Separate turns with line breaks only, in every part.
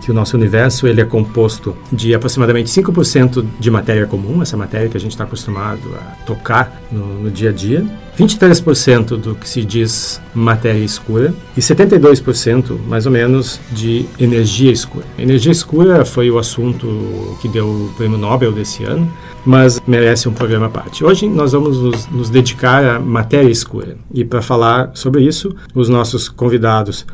que o nosso universo ele é composto de aproximadamente 5% de matéria comum, essa matéria que a gente está acostumado a tocar no, no dia a dia, 23% do que se diz matéria escura e 72% mais ou menos de energia escura. Energia escura foi o assunto que deu o prêmio Nobel desse ano, mas merece um programa à parte. Hoje nós vamos nos, nos dedicar à matéria escura e para falar sobre isso, os nossos convidados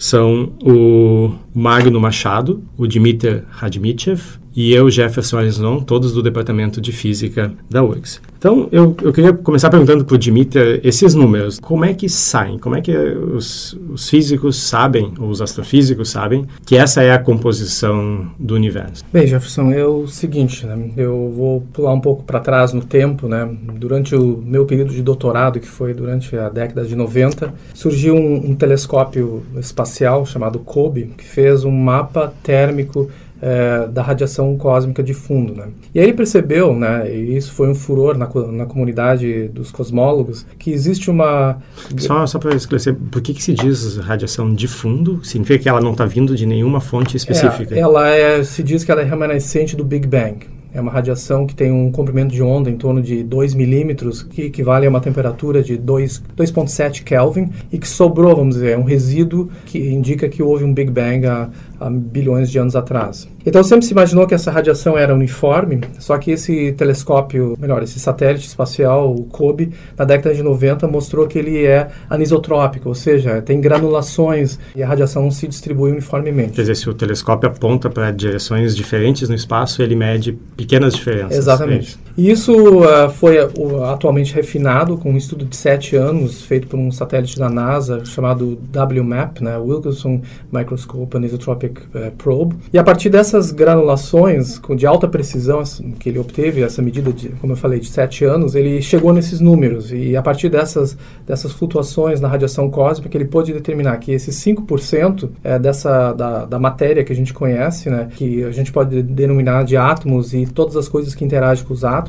são o Magno Machado, o Dmitry Radmitchev e eu, Jefferson Arizon, todos do Departamento de Física da URGS. Então, eu, eu queria começar perguntando para o Dmitry esses números. Como é que saem? Como é que os, os físicos sabem, ou os astrofísicos sabem, que essa é a composição do universo?
Bem, Jefferson, é o seguinte, né? eu vou pular um pouco para trás no tempo. Né? Durante o meu período de doutorado, que foi durante a década de 90, surgiu um, um telescópio espacial chamado COBE, que fez um mapa térmico é, da radiação cósmica de fundo. Né? E aí ele percebeu, né, e isso foi um furor na, na comunidade dos cosmólogos, que existe uma...
Só, só para esclarecer, por que, que se diz radiação de fundo? Significa que ela não está vindo de nenhuma fonte específica?
É, ela é, se diz que ela é remanescente do Big Bang. É uma radiação que tem um comprimento de onda em torno de 2 milímetros, que equivale a uma temperatura de 2,7 Kelvin, e que sobrou, vamos dizer, é um resíduo que indica que houve um Big Bang há, há bilhões de anos atrás. Então sempre se imaginou que essa radiação era uniforme, só que esse telescópio, melhor, esse satélite espacial, o COBE, na década de 90 mostrou que ele é anisotrópico, ou seja, tem granulações e a radiação se distribui uniformemente.
Quer dizer, se o telescópio aponta para direções diferentes no espaço, ele mede pequenas diferenças.
Exatamente. E isso uh, foi uh, atualmente refinado com um estudo de sete anos feito por um satélite da NASA chamado WMAP, né, Wilkinson Microscope Anisotropic uh, Probe. E a partir dessas granulações de alta precisão assim, que ele obteve, essa medida de, como eu falei, de sete anos, ele chegou nesses números. E a partir dessas, dessas flutuações na radiação cósmica, ele pôde determinar que esses 5% é, dessa, da, da matéria que a gente conhece, né, que a gente pode denominar de átomos e todas as coisas que interagem com os átomos,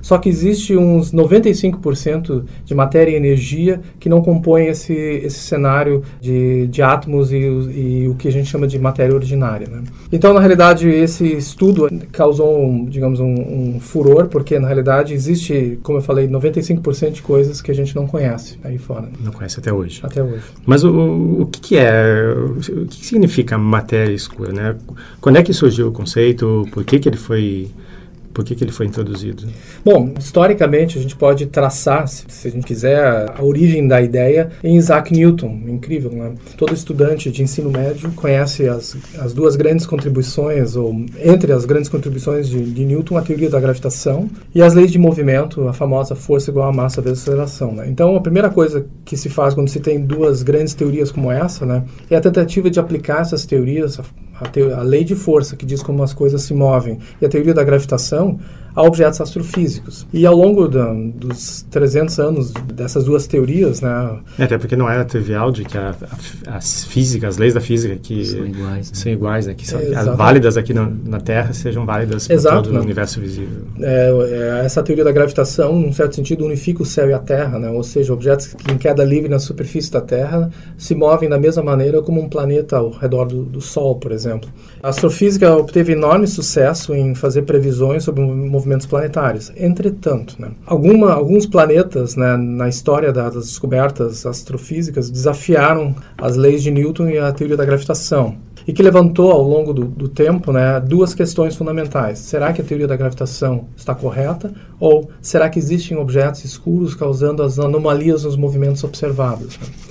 só que existe uns 95% de matéria e energia que não compõem esse, esse cenário de, de átomos e, e o que a gente chama de matéria ordinária. Né? Então, na realidade, esse estudo causou, um, digamos, um, um, furor, porque na realidade existe, como eu falei, 95% de coisas que a gente não conhece aí fora.
Não conhece até hoje.
Até hoje.
Mas o, o que, que é, o que significa matéria escura? Né? Quando é que surgiu o conceito? Por que, que ele foi por que, que ele foi introduzido?
Bom, historicamente a gente pode traçar, se a gente quiser, a origem da ideia em Isaac Newton. Incrível, né? Todo estudante de ensino médio conhece as, as duas grandes contribuições, ou entre as grandes contribuições de, de Newton, a teoria da gravitação e as leis de movimento, a famosa força igual a massa vezes aceleração. Né? Então, a primeira coisa que se faz quando se tem duas grandes teorias como essa, né, é a tentativa de aplicar essas teorias, a, a, lei de força, que diz como as coisas se movem, e a teoria da gravitação, a objetos astrofísicos. E ao longo da, dos 300 anos dessas duas teorias, né?
É, até porque não era trivial de que a, a, as físicas, as leis da física que
são iguais,
né? são iguais, né? Que são é, válidas aqui no, na Terra sejam válidas para todo né? o universo visível.
É, é, essa teoria da gravitação, num certo sentido, unifica o céu e a Terra, né? Ou seja, objetos que em queda livre na superfície da Terra se movem da mesma maneira como um planeta ao redor do, do Sol, por exemplo. A astrofísica obteve enorme sucesso em fazer previsões sobre movimentos planetários. Entretanto, né, alguma, alguns planetas né, na história das descobertas astrofísicas desafiaram as leis de Newton e a teoria da gravitação e que levantou ao longo do, do, tempo né, duas questões fundamentais. Será que a teoria da gravitação está correta? Ou será que existem objetos escuros causando as anomalias nos movimentos observados? Né?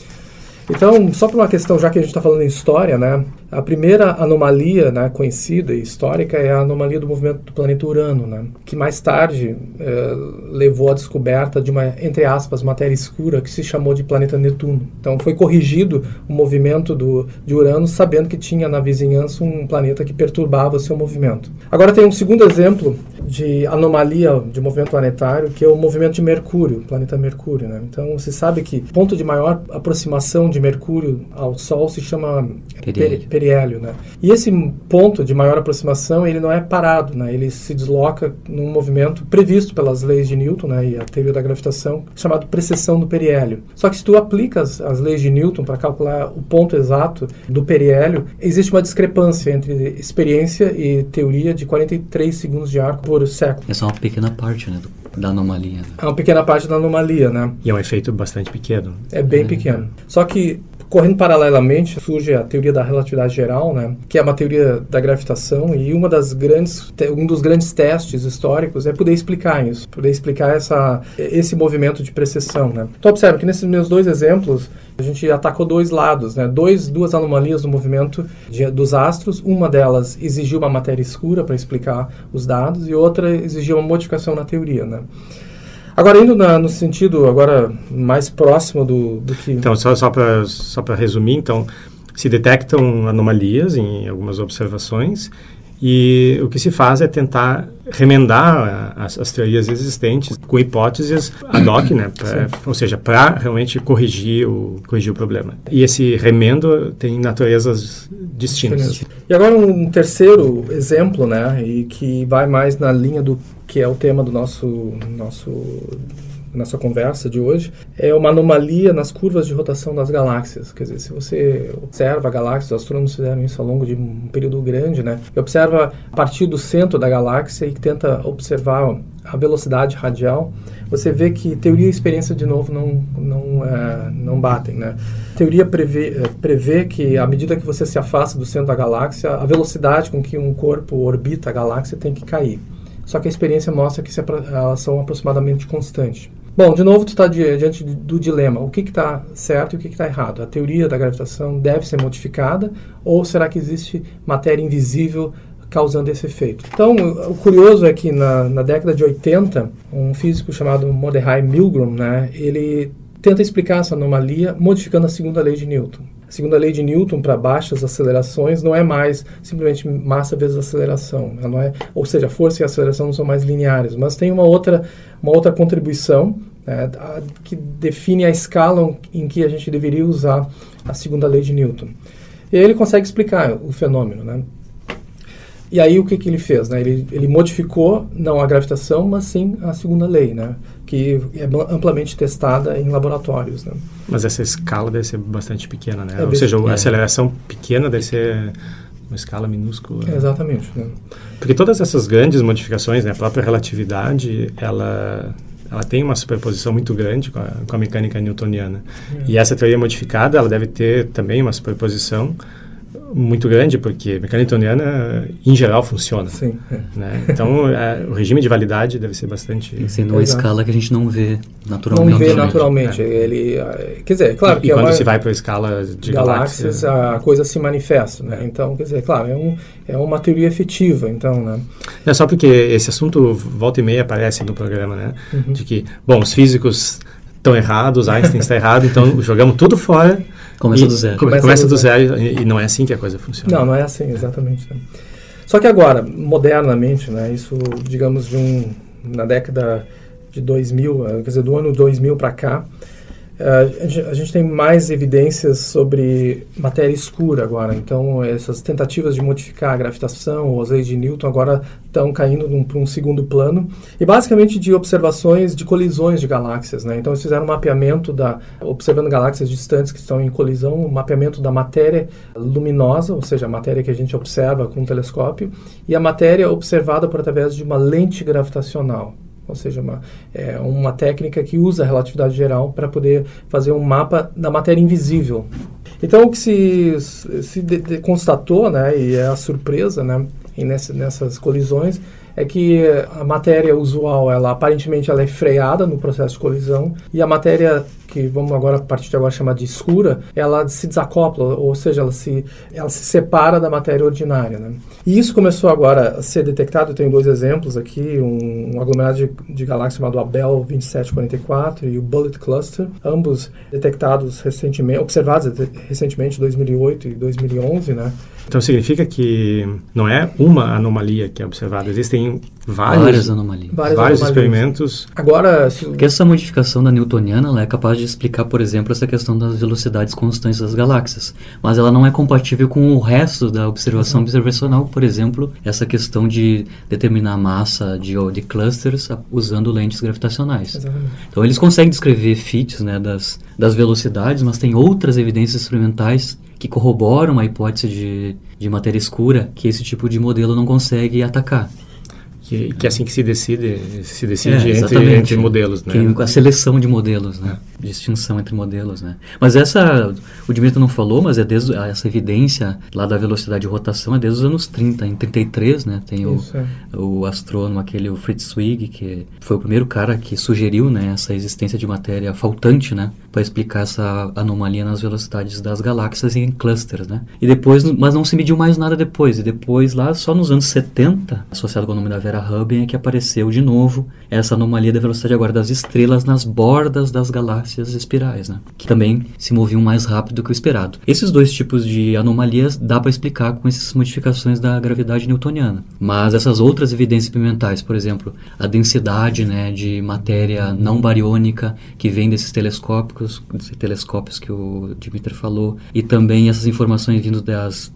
Então, só por uma questão, já que a gente está falando em história, né, a primeira anomalia né, conhecida e histórica é a anomalia do movimento do planeta Urano, né, que mais tarde eh, levou à descoberta de uma, entre aspas, matéria escura que se chamou de planeta Netuno. Então, foi corrigido o movimento do, de Urano, sabendo que tinha na vizinhança um planeta que perturbava o seu movimento. Agora, tem um segundo exemplo de anomalia de movimento planetário, que é o movimento de Mercúrio, planeta Mercúrio. Né? Então, você sabe que o ponto de maior aproximação de Mercúrio ao Sol se chama periélio. periélio né? E esse ponto de maior aproximação, ele não é parado, né? ele se desloca num movimento previsto pelas leis de Newton né? e a teoria da gravitação, chamado precessão do periélio. Só que se tu aplicas as leis de Newton para calcular o ponto exato do periélio, existe uma discrepância entre experiência e teoria de 43 segundos de arco por século.
É só uma pequena parte né, do, da anomalia. Né?
É uma pequena parte da anomalia, né?
E é um efeito bastante pequeno.
É bem é. pequeno. Só que Correndo paralelamente surge a teoria da relatividade geral, né, que é uma teoria da gravitação e uma das grandes, um dos grandes testes históricos é poder explicar isso, poder explicar essa, esse movimento de precessão. Né. Então observa que nesses meus dois exemplos a gente atacou dois lados, né, dois, duas anomalias do movimento de, dos astros. Uma delas exigiu uma matéria escura para explicar os dados e outra exigiu uma modificação na teoria. Né. Agora, indo na, no sentido agora mais próximo do, do que...
Então, só, só para só resumir, então, se detectam anomalias em algumas observações e o que se faz é tentar remendar as, as teorias existentes com hipóteses ad hoc, né? Pra, ou seja, para realmente corrigir o, corrigir o problema. E esse remendo tem naturezas distintas.
E agora um terceiro exemplo, né? E que vai mais na linha do que é o tema do nosso, nosso nossa conversa de hoje, é uma anomalia nas curvas de rotação das galáxias. Quer dizer, se você observa a galáxia, os astrônomos fizeram isso ao longo de um período grande, né? E observa a partir do centro da galáxia e tenta observar a velocidade radial, você vê que teoria e experiência, de novo, não, não, é, não batem. Né? Teoria prevê, é, prevê que, à medida que você se afasta do centro da galáxia, a velocidade com que um corpo orbita a galáxia tem que cair. Só que a experiência mostra que elas são aproximadamente constantes. Bom, de novo, tu está diante do dilema. O que está certo e o que está errado? A teoria da gravitação deve ser modificada ou será que existe matéria invisível causando esse efeito? Então, o curioso é que na, na década de 80, um físico chamado Mordecai Milgrom, né, ele tenta explicar essa anomalia modificando a segunda lei de Newton. A segunda lei de Newton para baixas acelerações não é mais simplesmente massa vezes aceleração, não é, ou seja, força e aceleração não são mais lineares, mas tem uma outra, uma outra contribuição né, que define a escala em que a gente deveria usar a segunda lei de Newton. E aí ele consegue explicar o fenômeno, né? E aí o que, que ele fez? Né? Ele, ele modificou não a gravitação, mas sim a segunda lei, né? que é amplamente testada em laboratórios. Né?
Mas essa escala deve ser bastante pequena, né? É Ou seja, a aceleração pequena deve ser uma escala minúscula.
É, exatamente. Né?
Porque todas essas grandes modificações, né, a própria relatividade, ela ela tem uma superposição muito grande com a, com a mecânica newtoniana. É. E essa teoria modificada, ela deve ter também uma superposição muito grande, porque a mecânica newtoniana, em geral, funciona.
Sim.
Né? Então, é, o regime de validade deve ser bastante...
Tem sendo uma escala que a gente não vê naturalmente.
Não vê naturalmente. É. Ele, quer dizer, claro
e,
que...
E é quando uma, se vai para a escala de galáxias...
galáxias a coisa se manifesta, né? Então, quer dizer, claro, é, um, é uma teoria efetiva, então, né?
É só porque esse assunto, volta e meia, aparece no programa, né? Uhum. De que, bom, os físicos estão errados, Einstein está errado, então jogamos tudo fora.
Começa do zero.
Começa, começa do, do zero, zero e, e, não é assim que a coisa funciona.
Não, não é assim, exatamente. Né? Só que agora, modernamente, né, isso, digamos, de um, na década de 2000, eh, quer dizer, do ano 2000 para cá, a gente, a gente, tem mais evidências sobre matéria escura agora. Então, essas tentativas de modificar a gravitação ou as leis de Newton agora estão caindo para um segundo plano. E basicamente de observações de colisões de galáxias. Né? Então, eles fizeram um mapeamento, da, observando galáxias distantes que estão em colisão, um mapeamento da matéria luminosa, ou seja, a matéria que a gente observa com o telescópio, e a matéria observada por através de uma lente gravitacional ou seja, uma, é uma técnica que usa a relatividade geral para poder fazer um mapa da matéria invisível. Então, o que se, se de, de, constatou, né, e é a surpresa né, nessa, nessas colisões, é que a matéria usual, ela aparentemente ela é freada no processo de colisão e a matéria que vamos agora a partir de agora chamar de escura, ela se desacopla, ou seja, ela se ela se separa da matéria ordinária, né? E isso começou agora a ser detectado, eu tenho dois exemplos aqui, um, um aglomerado de, de galáxias chamado Abel 2744 e o Bullet Cluster, ambos detectados recentemente, observados recentemente em 2008 e 2011, né?
Então significa que não é uma anomalia que é observada, existem tem vários,
várias anomalias.
Várias vários anomalias. experimentos.
Agora,
se... porque essa modificação da newtoniana ela é capaz de explicar, por exemplo, essa questão das velocidades constantes das galáxias, mas ela não é compatível com o resto da observação uhum. observacional, por exemplo, essa questão de determinar a massa de, de clusters usando lentes gravitacionais. Exatamente. Então eles conseguem descrever feats né, das, das velocidades, mas tem outras evidências experimentais que corroboram a hipótese de, de matéria escura que esse tipo de modelo não consegue atacar.
Que, que é assim que se decide, se decide é, entre, entre, modelos, né?
Que, a seleção de modelos, né? É. Distinção entre modelos, né? Mas essa, o Dimitri não falou, mas é desde essa evidência lá da velocidade de rotação é desde os anos 30, em 33, né? Tem o, é. o astrônomo aquele, o Fritz Zwig, que foi o primeiro cara que sugeriu, né, essa existência de matéria faltante, né? Para explicar essa anomalia nas velocidades das galáxias em clusters, né? E depois, mas não se mediu mais nada depois. E depois, lá só nos anos 70, associado com o nome da Vera Hubble é que apareceu de novo essa anomalia da velocidade agora das estrelas nas bordas das galáxias espirais, né? que também se moviam mais rápido que o esperado. Esses dois tipos de anomalias dá para explicar com essas modificações da gravidade newtoniana. Mas essas outras evidências experimentais, por exemplo, a densidade né, de matéria não bariônica que vem desses telescópios, telescópios que o Dimitri falou, e também essas informações vindo das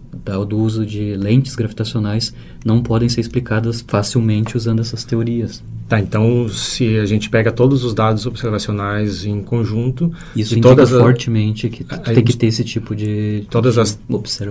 do uso de lentes gravitacionais não podem ser explicadas facilmente usando essas teorias.
Tá, então se a gente pega todos os dados observacionais em conjunto,
isso indica todas fortemente que a, tem que ter esse tipo de
todas de as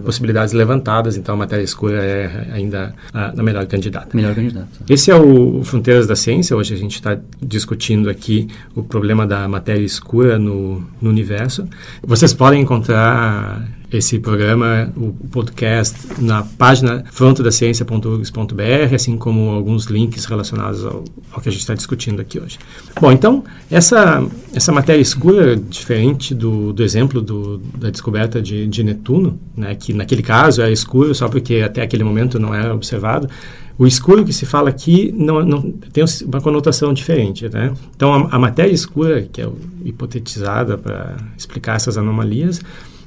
possibilidades levantadas, então a matéria escura é ainda a, a melhor candidata.
Melhor candidata.
Esse é o Fronteiras da Ciência. Hoje a gente está discutindo aqui o problema da matéria escura no, no universo. Vocês podem encontrar esse programa, o podcast, na página frontodaciencia.urgs.br, assim como alguns links relacionados ao, ao que a gente está discutindo aqui hoje. Bom, então, essa, essa matéria escura, diferente do, do exemplo do, da descoberta de, de Netuno, né, que naquele caso era escuro só porque até aquele momento não era observado, o escuro que se fala aqui não, não tem uma conotação diferente, né? Então, a, a matéria escura, que é hipotetizada para explicar essas anomalias,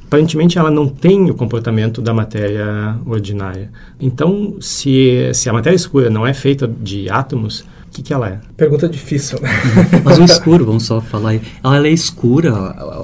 aparentemente ela não tem o comportamento da matéria ordinária. Então, se, se a matéria escura não é feita de átomos, o que, que ela é?
Pergunta difícil.
Mas o escuro, vamos só falar aí. Ela é escura,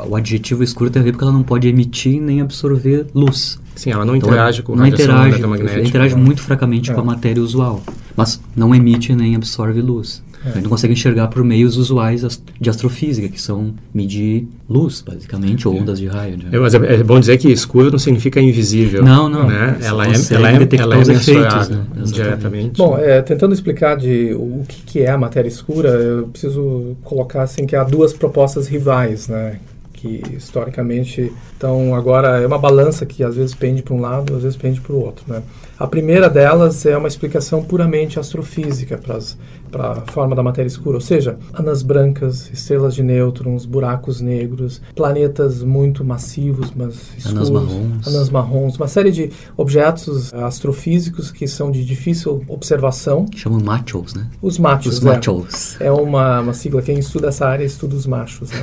o adjetivo escuro tem a ver porque ela não pode emitir nem absorver luz.
Sim, ela não então, interage com
não interage, eletromagnética. interage muito fracamente é. com a matéria usual, mas não emite nem absorve luz. É. A gente não consegue enxergar por meios usuais de astrofísica, que são medir luz, basicamente, ou ondas de raio. Né?
É, mas é, é, bom dizer que escuro não significa invisível.
Não, não.
Né? Ela, é, ela, é, ela é efeitos, né? diretamente.
Bom, é, tentando explicar de o que, que é a matéria escura, eu preciso colocar assim que há duas propostas rivais, né? que historicamente então agora é uma balança que às vezes pende para um lado, às vezes pende para o outro, né? A primeira delas é uma explicação puramente astrofísica para a forma da matéria escura, ou seja, anãs brancas, estrelas de nêutrons, buracos negros, planetas muito massivos, mas escuros, anãs marrons. anãs marrons, uma série de objetos astrofísicos que são de difícil observação.
Chamam machos, né?
Os machos.
Os é. machos.
É uma, uma sigla, quem estuda essa área estuda os machos. Né?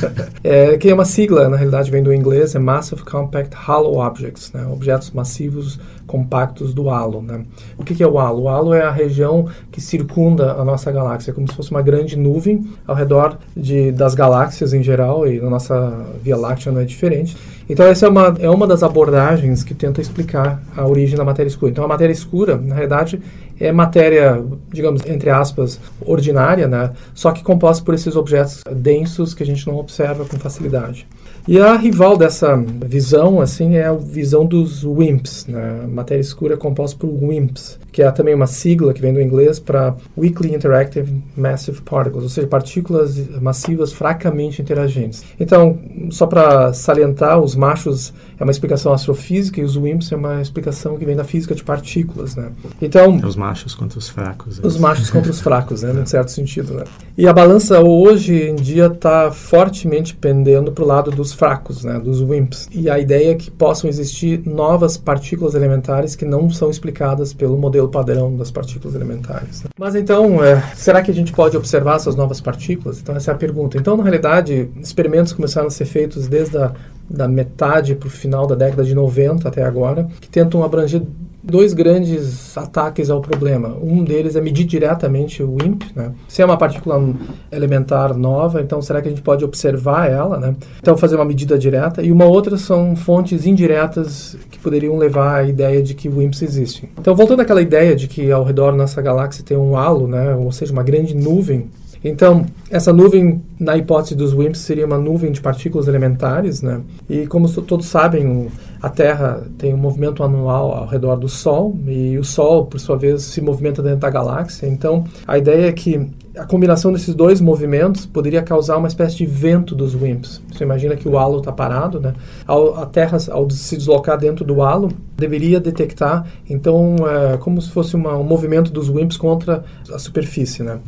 é, que é uma sigla, na realidade vem do inglês, é Massive Compact Hollow Objects, né? objetos massivos compactos do halo. Né? O que, que, é o halo? O halo é a região que circunda a nossa galáxia, é como se fosse uma grande nuvem ao redor de, das galáxias em geral, e na nossa Via Láctea não é diferente. Então, essa é uma, é uma das abordagens que tenta explicar a origem da matéria escura. Então, a matéria escura, na realidade, é matéria, digamos, entre aspas, ordinária, né? só que composta por esses objetos densos que a gente não observa com facilidade. E a rival dessa visão, assim, é a visão dos WIMPs, né? Matéria escura composta por WIMPs, que é também uma sigla que vem do inglês para Weakly Interactive Massive Particles, ou seja, partículas massivas fracamente interagentes. Então, só para salientar, os machos é uma explicação astrofísica e os WIMPs é uma explicação que vem da física de partículas, né?
Então, é os machos contra os fracos.
É os machos contra os fracos, né, num certo sentido, né? E a balança hoje em dia está fortemente pendendo para o lado dos fracos, né, dos WIMPs. E a ideia é que possam existir novas partículas elementares que não são explicadas pelo modelo padrão das partículas elementares. Né? Mas então, é, será que a gente pode observar essas novas partículas? Então essa é a pergunta. Então, na realidade, experimentos começaram a ser feitos desde a da metade para o final da década de 90 até agora, que tentam abranger dois grandes ataques ao problema. Um deles é medir diretamente o WIMP, né? Se é uma partícula elementar nova, então será que a gente pode observar ela, né? Então fazer uma medida direta. E uma outra são fontes indiretas que poderiam levar à ideia de que WIMPs existem. Então voltando àquela ideia de que ao redor da nossa galáxia tem um halo, né? Ou seja, uma grande nuvem então, essa nuvem, na hipótese dos WIMPs, seria uma nuvem de partículas elementares, né? E como todos sabem, a Terra tem um movimento anual ao redor do Sol e o Sol, por sua vez, se movimenta dentro da galáxia. Então, a ideia é que a combinação desses dois movimentos poderia causar uma espécie de vento dos WIMPs. Você imagina que o halo está parado, né? Ao, a Terra, ao se deslocar dentro do halo, deveria detectar, então, é, como se fosse uma, um movimento dos WIMPs contra a superfície, né?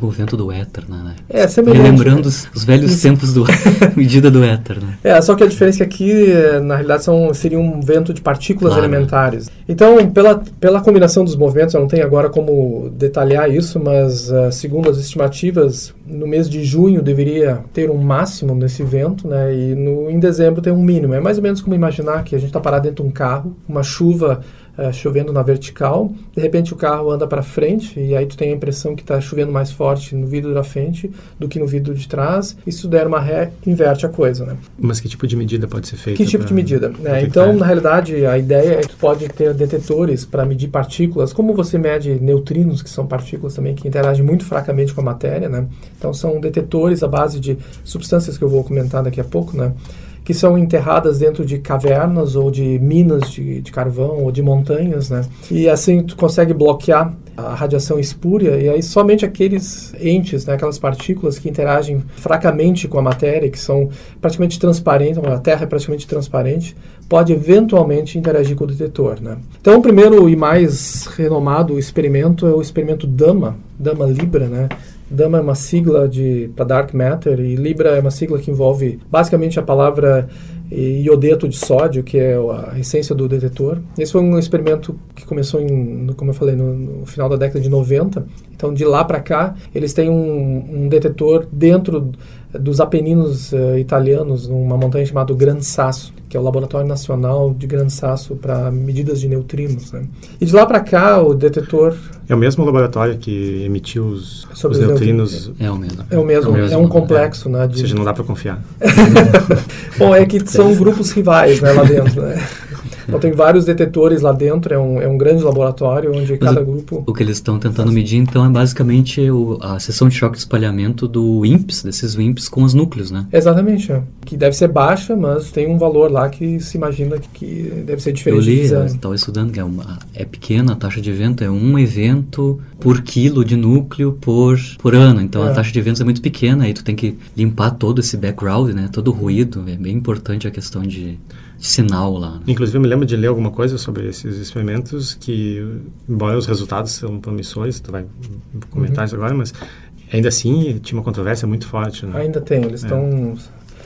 Com o vento do éter, né?
É, semelhante.
Relembrando os, os velhos Isso. tempos do medida do éter, né?
É, só que a diferença é que aqui, na realidade, são, seria um vento de partículas claro. elementares. Então, pela, pela combinação dos movimentos, eu não tenho agora como detalhar isso, mas uh, segundo as estimativas, no mês de junho deveria ter um máximo nesse vento, né? E no, em dezembro tem um mínimo. É mais ou menos como imaginar que a gente está parado dentro de um carro, uma chuva uh, chovendo na vertical, de repente o carro anda para frente e aí tu tem a impressão que está chovendo mais forte no vidro da frente do que no vidro de trás. E se tu der uma ré, inverte a coisa, né?
Mas que tipo de medida pode ser feita?
Que tipo de medida? É, então, na realidade, a ideia é que tu pode ter detetores para medir partículas, como você mede neutrinos, que são partículas também que interagem muito fracamente com a matéria, né? Então, são detetores à base de substâncias que eu vou comentar daqui a pouco, né? Que são enterradas dentro de cavernas ou de minas de, de carvão ou de montanhas, né? E assim tu consegue bloquear a radiação espúria e aí somente aqueles entes, né, aquelas partículas que interagem fracamente com a matéria, que são praticamente transparentes, a Terra é praticamente transparente, pode eventualmente interagir com o detetor, né? Então o primeiro e mais renomado experimento é o experimento DAMA, DAMA Libra, né? Dama é uma sigla para Dark Matter e Libra é uma sigla que envolve basicamente a palavra eh, iodeto de sódio, que é a essência do detetor. Esse foi um experimento que começou, em, como eu falei, no, no final da década de 90. Então, de lá para cá, eles têm um, um detetor dentro dos Apeninos uh, italianos, numa montanha chamada Gran Sasso, que é o Laboratório Nacional de Gran Sasso para medidas de neutrinos. Né? E de lá para cá, o detetor...
É o mesmo laboratório que emitiu os, os neutrinos?
É o mesmo.
É o mesmo, é, o mesmo, é um complexo. É. Né,
de... Ou seja, não dá para confiar.
Bom, é que são grupos rivais né, lá dentro. Né? Então tem vários detetores lá dentro, é um, é um grande laboratório onde Mas cada
o,
grupo...
O que eles estão tentando medir, então, é basicamente o, a seção de choque de espalhamento do WIMPs, desses WIMPs com os núcleos, né?
Exatamente, é. que deve ser baixa, mas tem um valor lá que se imagina que, que deve ser diferente.
Eu li, estava estudando que é, uma, é pequena a taxa de evento, é um evento por quilo de núcleo por, por ano, então é. a taxa de eventos é muito pequena, aí tu tem que limpar todo esse background, né, todo o ruído, é bem importante a questão de sinal lá. Né?
Inclusive, eu me lembro de ler alguma coisa sobre esses experimentos que, embora os resultados sejam promissores, tu vai comentar uhum. isso agora, mas ainda assim tinha uma controvérsia muito forte. Né?
Ainda tem, eles estão...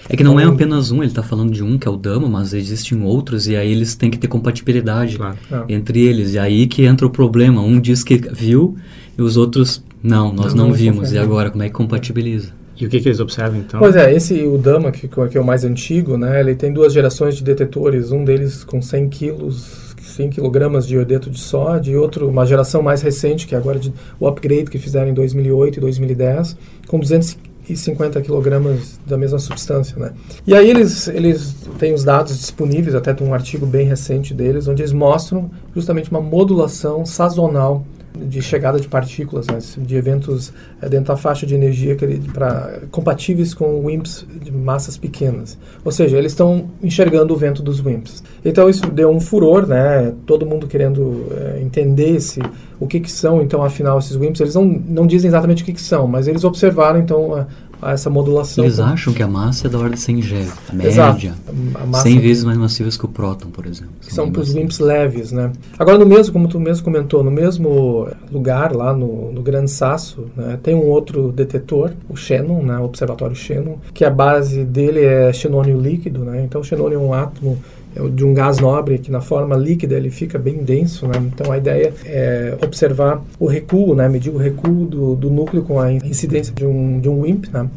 É. é que não é apenas um, ele está falando de um que é o Dama, mas existem outros e aí eles têm que ter compatibilidade claro. É. entre eles. E aí que entra o problema. Um diz que viu e os outros, não, nós não, não vimos. E agora, como é que compatibiliza?
E o que, que, eles observam então?
Pois é, esse o Dama, que, que é o mais antigo, né, ele tem duas gerações de detetores, um deles com 100 quilos, 100 quilogramas de iodeto de sódio, e outro, uma geração mais recente, que é agora de, o upgrade que fizeram em 2008 e 2010, com 250 quilogramas da mesma substância, né? E aí eles, eles têm os dados disponíveis, até tem um artigo bem recente deles, onde eles mostram justamente uma modulação sazonal de chegada de partículas, né, de eventos é, dentro da faixa de energia que ele, pra, compatíveis com WIMPs de massas pequenas. Ou seja, eles estão enxergando o vento dos WIMPs. Então isso deu um furor, né? Todo mundo querendo é, entender esse, o que, que são, então, afinal, esses WIMPs. Eles não, não dizem exatamente o que, que são, mas eles observaram, então, a essa modulação.
Eles acham que a massa é da ordem de 100 G, a média, a massa 100 vezes mais massivas que o próton, por exemplo.
Que são os WIMPs leves, né? Agora, no mesmo, como tu mesmo comentou, no mesmo lugar, lá no, no Grande Sasso, né, tem um outro detetor, o Xenon, né, o Observatório Xenon, que a base dele é xenônio líquido, né? Então, o xenônio é um átomo é de um gás nobre que na forma líquida ele fica bem denso, né? Então a ideia é observar o recuo, né? Medir o recuo do, do núcleo com a incidência de um, de um WIMP, né?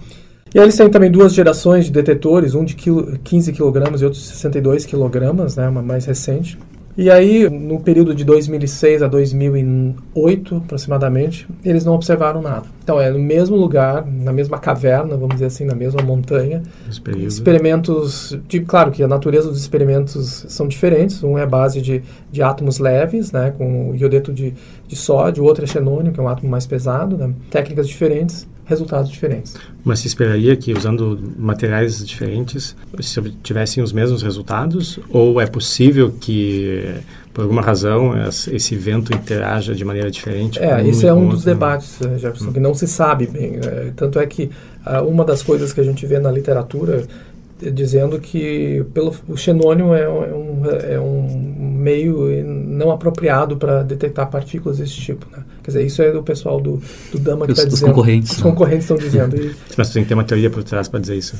E eles têm também duas gerações de detetores, um de quilo, 15 kg e outro de 62 kg, né? Uma mais recente. E aí, no período de 2006 a 2008, aproximadamente, eles não observaram nada. Então, é no mesmo lugar, na mesma caverna, vamos dizer assim, na mesma montanha. Experimentos, de, claro que a natureza dos experimentos são diferentes. Um é a base de, de átomos leves, né, com iodeto de, de sódio, o outro é xenônio, que é um átomo mais pesado. Né, técnicas diferentes resultados diferentes.
Mas se esperaria que, usando materiais diferentes, se tivessem os mesmos resultados? Ou é possível que, por alguma razão, esse vento interaja de maneira diferente?
É, um esse é um dos debates, eh, Jefferson, hum. que não se sabe bem. É, tanto é que uh, uma das coisas que a gente vê na literatura dizendo que pelo, o xenônio é, é, um, é um meio não apropriado para detectar partículas desse tipo. Né? Quer dizer, isso é do pessoal do, do Dama que está dizendo.
Os concorrentes.
Os concorrentes estão dizendo. E...
Mas tem que ter uma teoria por trás para dizer isso.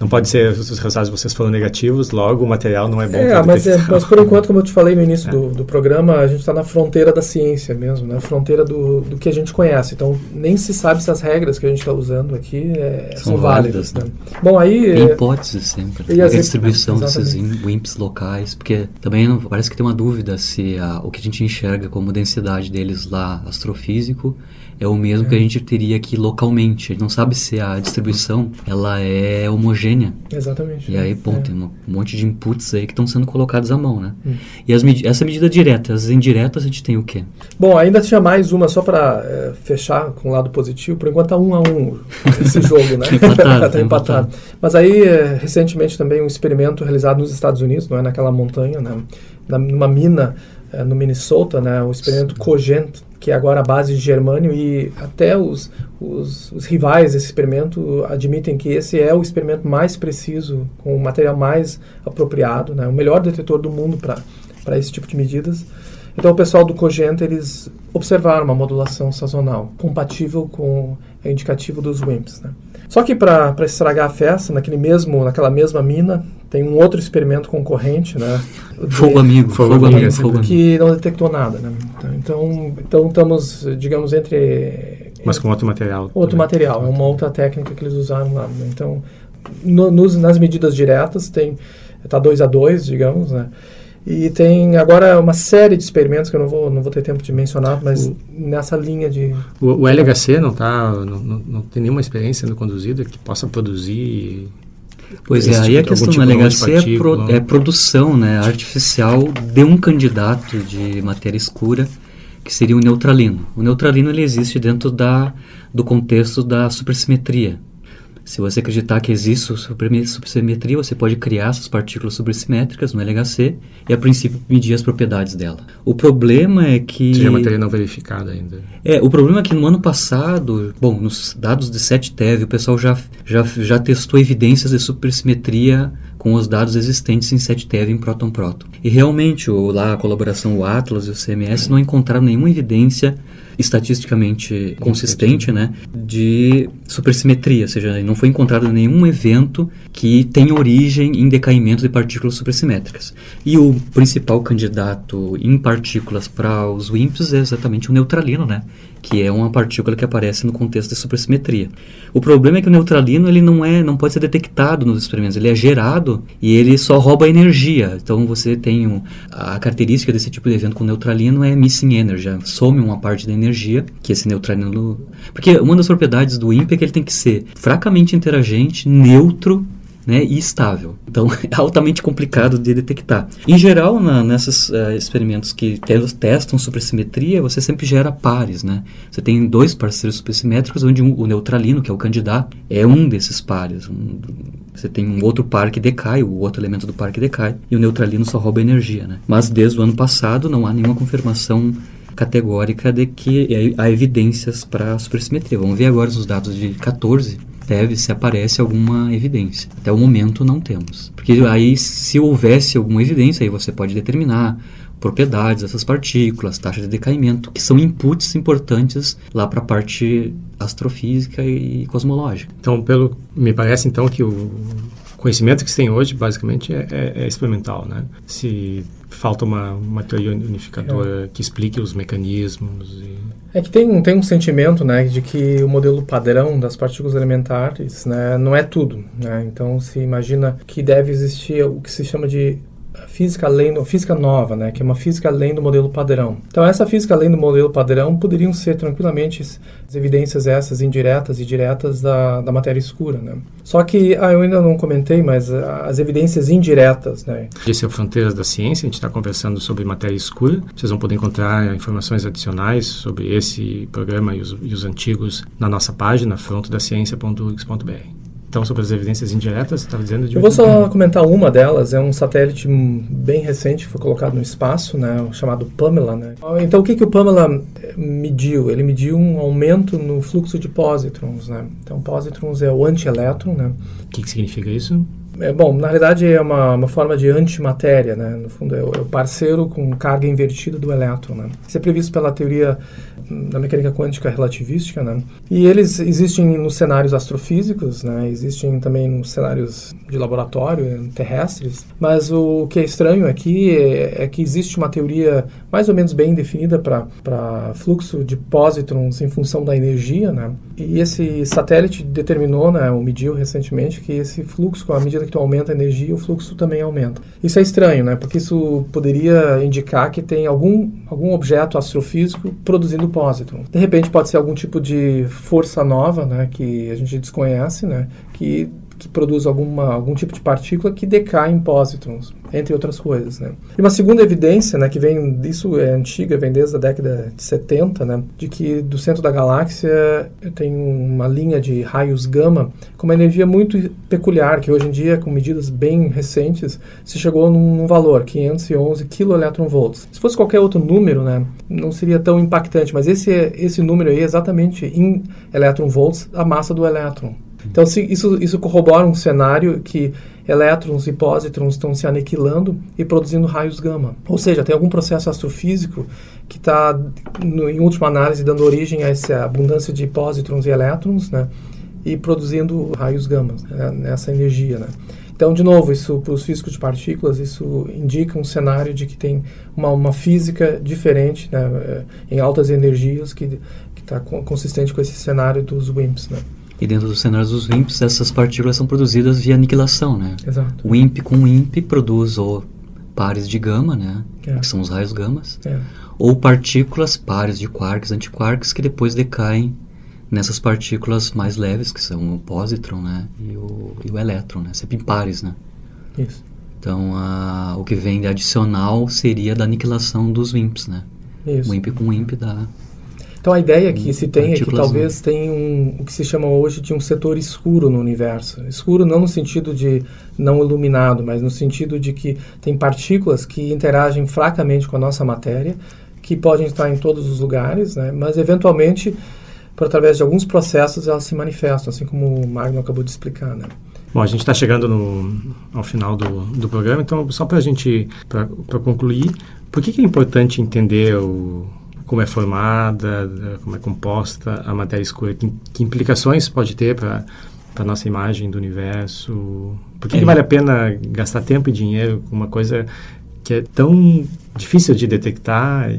Não pode ser os resultados vocês foram negativos, logo o material não é bom.
É, mas, é, mas por enquanto, como eu te falei no início é. do, do programa, a gente está na fronteira da ciência mesmo, na né? fronteira do, do que a gente conhece. Então, nem se sabe se as regras que a gente está usando aqui é, são, são, válidas. válidas né?
né? Bom, aí... Tem hipóteses sempre. E a distribuição desses WIMPs locais, porque também não, parece que tem uma dúvida se a, o que a gente enxerga como densidade deles lá, astrofísico, é o mesmo que a gente teria aqui localmente. A gente não sabe se a distribuição ela é homogênea.
Exatamente.
E aí, bom, é. tem um monte de inputs aí que estão sendo colocados à mão, né? Hum. E as med essa medida direta, as indiretas, a gente tem o quê?
Bom, ainda tinha mais uma, só para é, fechar com o lado positivo. Por enquanto tá um a um esse jogo, né?
tá empatado. tá empatado.
Mas aí, é, recentemente também um experimento realizado nos Estados Unidos, não é naquela montanha, né? Na, numa mina no Minnesota, né? O experimento Cogent, que é agora a base de germânio, e até os, os, os, rivais desse experimento admitem que esse é o experimento mais preciso, com o material mais apropriado, né? o melhor detetor do mundo para esse tipo de medidas. Então, o pessoal do Cogenta, eles observaram uma modulação sazonal compatível com o indicativo dos WIMPs. Né? Só que para estragar a festa, naquele mesmo, naquela mesma mina, tem um outro experimento concorrente, né?
Fogo amigo, fogo, fogo amigo,
fogo que não detectou nada, né? Então, então estamos, digamos, entre
mas com outro material.
Outro material, é uma outra técnica que eles usaram lá. Né? Então, no, nos, nas medidas diretas tem está 2 a 2, digamos, né? E tem agora uma série de experimentos que eu não vou, não vou ter tempo de mencionar, mas o, nessa linha de...
O, o LHC não, tá, não, não, não, tem nenhuma experiência sendo conduzida que possa produzir...
Pois é, aí a questão tipo do LHC é, pro, é produção né, artificial de um candidato de matéria escura, que seria o neutralino. O neutralino ele existe dentro da, do contexto da supersimetria, se você acreditar que existe supersimetria, você pode criar essas partículas supersimétricas no LHC e, a princípio, medir as propriedades dela. O problema é que...
Seja matéria não verificada ainda.
É, o problema é que no ano passado, bom, nos dados de 7TeV, o pessoal já, já, já testou evidências de supersimetria com os dados existentes em 7TeV em Proton-Proton. E realmente, o, lá a colaboração, o Atlas e o CMS não encontraram nenhuma evidência estatisticamente consistente, né, de supersimetria, ou seja, não foi encontrado nenhum evento que tenha origem em decaimento de partículas supersimétricas. E o principal candidato em partículas para os WIMPs é exatamente o neutralino, né, que é uma partícula que aparece no contexto de supersimetria. O problema é que o neutralino ele não é, não pode ser detectado nos experimentos, ele é gerado e ele só rouba energia. Então você tem um, a característica desse tipo de evento com neutralino é missing energy, some uma parte da energia que esse neutralino, porque uma das propriedades do IMP é que ele tem que ser fracamente interagente, neutro né, e estável. Então, é altamente complicado de detectar. Em geral, na, nesses uh, experimentos que testam supersimetria, você sempre gera pares. Né? Você tem dois parceiros supersimétricos, onde um, o neutralino, que é o candidato, é um desses pares. Um, você tem um outro par que decai, o outro elemento do par que decai, e o neutralino só rouba energia. Né? Mas desde o ano passado não há nenhuma confirmação categórica de que há evidências para supersimetria. Vamos ver agora os dados de 14 deve se aparece alguma evidência. Até o momento não temos. Porque aí se houvesse alguma evidência, aí você pode determinar propriedades dessas partículas, taxa de decaimento, que são inputs importantes lá para a parte astrofísica e cosmológica.
Então, pelo me parece então que o conhecimento que se tem hoje, basicamente, é, é, é experimental, né? Se falta uma, uma teoria unificadora é. que explique os mecanismos. E...
É que tem, tem um sentimento, né, de que o modelo padrão das partículas elementares, né, não é tudo, né? Então se imagina que deve existir o que se chama de física além física nova, né, que é uma física além do modelo padrão. Então essa física além do modelo padrão poderiam ser tranquilamente as evidências essas indiretas e diretas da, da matéria escura, né. Só que ah, eu ainda não comentei, mas as evidências indiretas, né.
Esse é o Fronteiras da Ciência. A gente está conversando sobre matéria escura. Vocês vão poder encontrar informações adicionais sobre esse programa e os, e os antigos na nossa página frontodaciencia.urgs.br. Então, sobre as evidências indiretas, você estava dizendo de...
Eu vou só comentar uma delas. É um satélite bem recente, foi colocado no espaço, né, chamado Pamela. Né? Então, o que, que o Pamela eh, mediu? Ele mediu um aumento no fluxo de pósitrons. Né? Então, pósitrons é o antielétron. Né?
O que, que significa isso?
É, bom, na realidade é uma, uma forma de antimatéria, né? No fundo, é o, é o parceiro com carga invertida do elétron, né? Isso é previsto pela teoria da mecânica quântica relativística, né? E eles existem nos cenários astrofísicos, né? Existem também nos cenários de laboratório terrestres. Mas o que é estranho aqui é, é que existe uma teoria mais ou menos bem definida para fluxo de pósitrons em função da energia, né? E esse satélite determinou, né? Ou mediu recentemente que esse fluxo, à medida que tu aumenta a energia, o fluxo também aumenta. Isso é estranho, né? Porque isso poderia indicar que tem algum algum objeto astrofísico produzindo pósitron. De repente pode ser algum tipo de força nova, né, que a gente desconhece, né, que produz alguma, algum tipo de partícula que decai em pósitrons, entre outras coisas. Né? E uma segunda evidência, né, que vem, isso é antiga, vem desde a década de 70, né, de que do centro da galáxia tem uma linha de raios gama com uma energia muito peculiar, que hoje em dia, com medidas bem recentes, se chegou num, num valor, 511 kV. Se fosse qualquer outro número, né, não seria tão impactante, mas esse, esse número aí é exatamente em elétron-volts a massa do elétron. Então, se, isso, isso corrobora um cenário que elétrons e pósitrons estão se aniquilando e produzindo raios gama. Ou seja, tem algum processo astrofísico que está, em última análise, dando origem a essa abundância de pósitrons e elétrons, né? E produzindo raios gama, né, nessa energia, né? Então, de novo, isso para os físicos de partículas, isso indica um cenário de que tem uma, uma física diferente, né, eh, em altas energias, que está consistente com esse cenário dos WIMPs, né?
E dentro dos cenários dos WIMPs, essas partículas são produzidas via aniquilação, né?
Exato.
O WIMP com WIMP produz ou pares de gama, né? É. Que são os raios gamas. É. Ou partículas, pares de quarks, antiquarks, que depois decaem nessas partículas mais leves, que são o positron, né? E o, e o elétron, né? Sempre em pares, né?
Isso.
Então, a, o que vem de adicional seria da aniquilação dos WIMPs, né?
Isso.
O WIMP com WIMP dá
então a ideia que se tem é que talvez tenha um, o que se chama hoje de um setor escuro no universo. Escuro não no sentido de não iluminado, mas no sentido de que tem partículas que interagem fracamente com a nossa matéria, que podem estar em todos os lugares, né? mas eventualmente, por através de alguns processos, elas se manifestam, assim como o Magno acabou de explicar. Né?
Bom, a gente está chegando no, ao final do, do programa, então só para a gente, para concluir, por que, que é importante entender o como é formada, como é composta a matéria escura, que, que implicações pode ter para a nossa imagem do universo? Por que, é. que vale a pena gastar tempo e dinheiro com uma coisa que é tão difícil de detectar?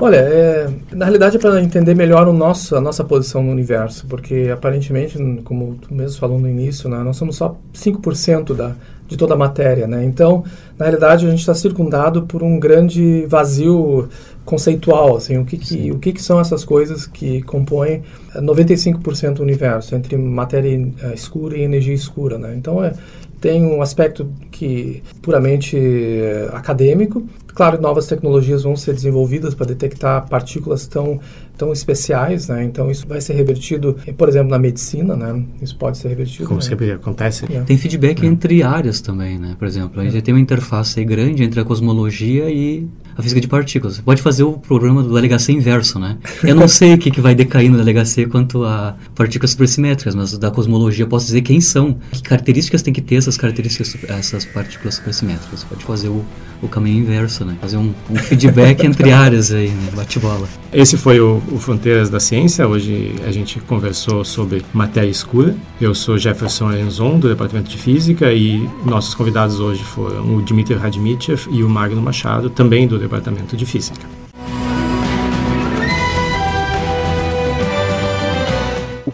Olha, é, na realidade é para entender melhor o nosso, a nossa posição no universo, porque aparentemente, como tu mesmo falou no início, né, nós somos só 5% da, de toda a matéria. Né? Então, na realidade, a gente está circundado por um grande vazio conceitual, assim, o que que, o que que são essas coisas que compõem 95% do universo, entre matéria eh, escura e energia escura, né? Então, é, tem um aspecto que puramente eh, acadêmico. Claro, novas tecnologias vão ser desenvolvidas para detectar partículas tão tão especiais, né? Então isso vai ser revertido, por exemplo, na medicina, né? Isso pode ser revertido.
Como
né?
sempre acontece.
É. Tem feedback é. entre áreas também, né? Por exemplo, a gente é. tem uma interface grande entre a cosmologia e a física de partículas. Você pode fazer o programa do LHC inverso, né? Eu não sei o que, que vai decair no LHC quanto a partículas supersimétricas, mas da cosmologia posso dizer quem são, que características tem que ter essas características, essas partículas supersimétricas. Você pode fazer o, o caminho inverso, né? Fazer um, um feedback entre áreas aí, né? Bate-bola.
Esse foi o, o Fronteiras da Ciência. Hoje a gente conversou sobre matéria escura. Eu sou Jefferson Enzon, do Departamento de Física, e nossos convidados hoje foram o Dmitry Radmitchev e o Magno Machado, também do Departamento de Física.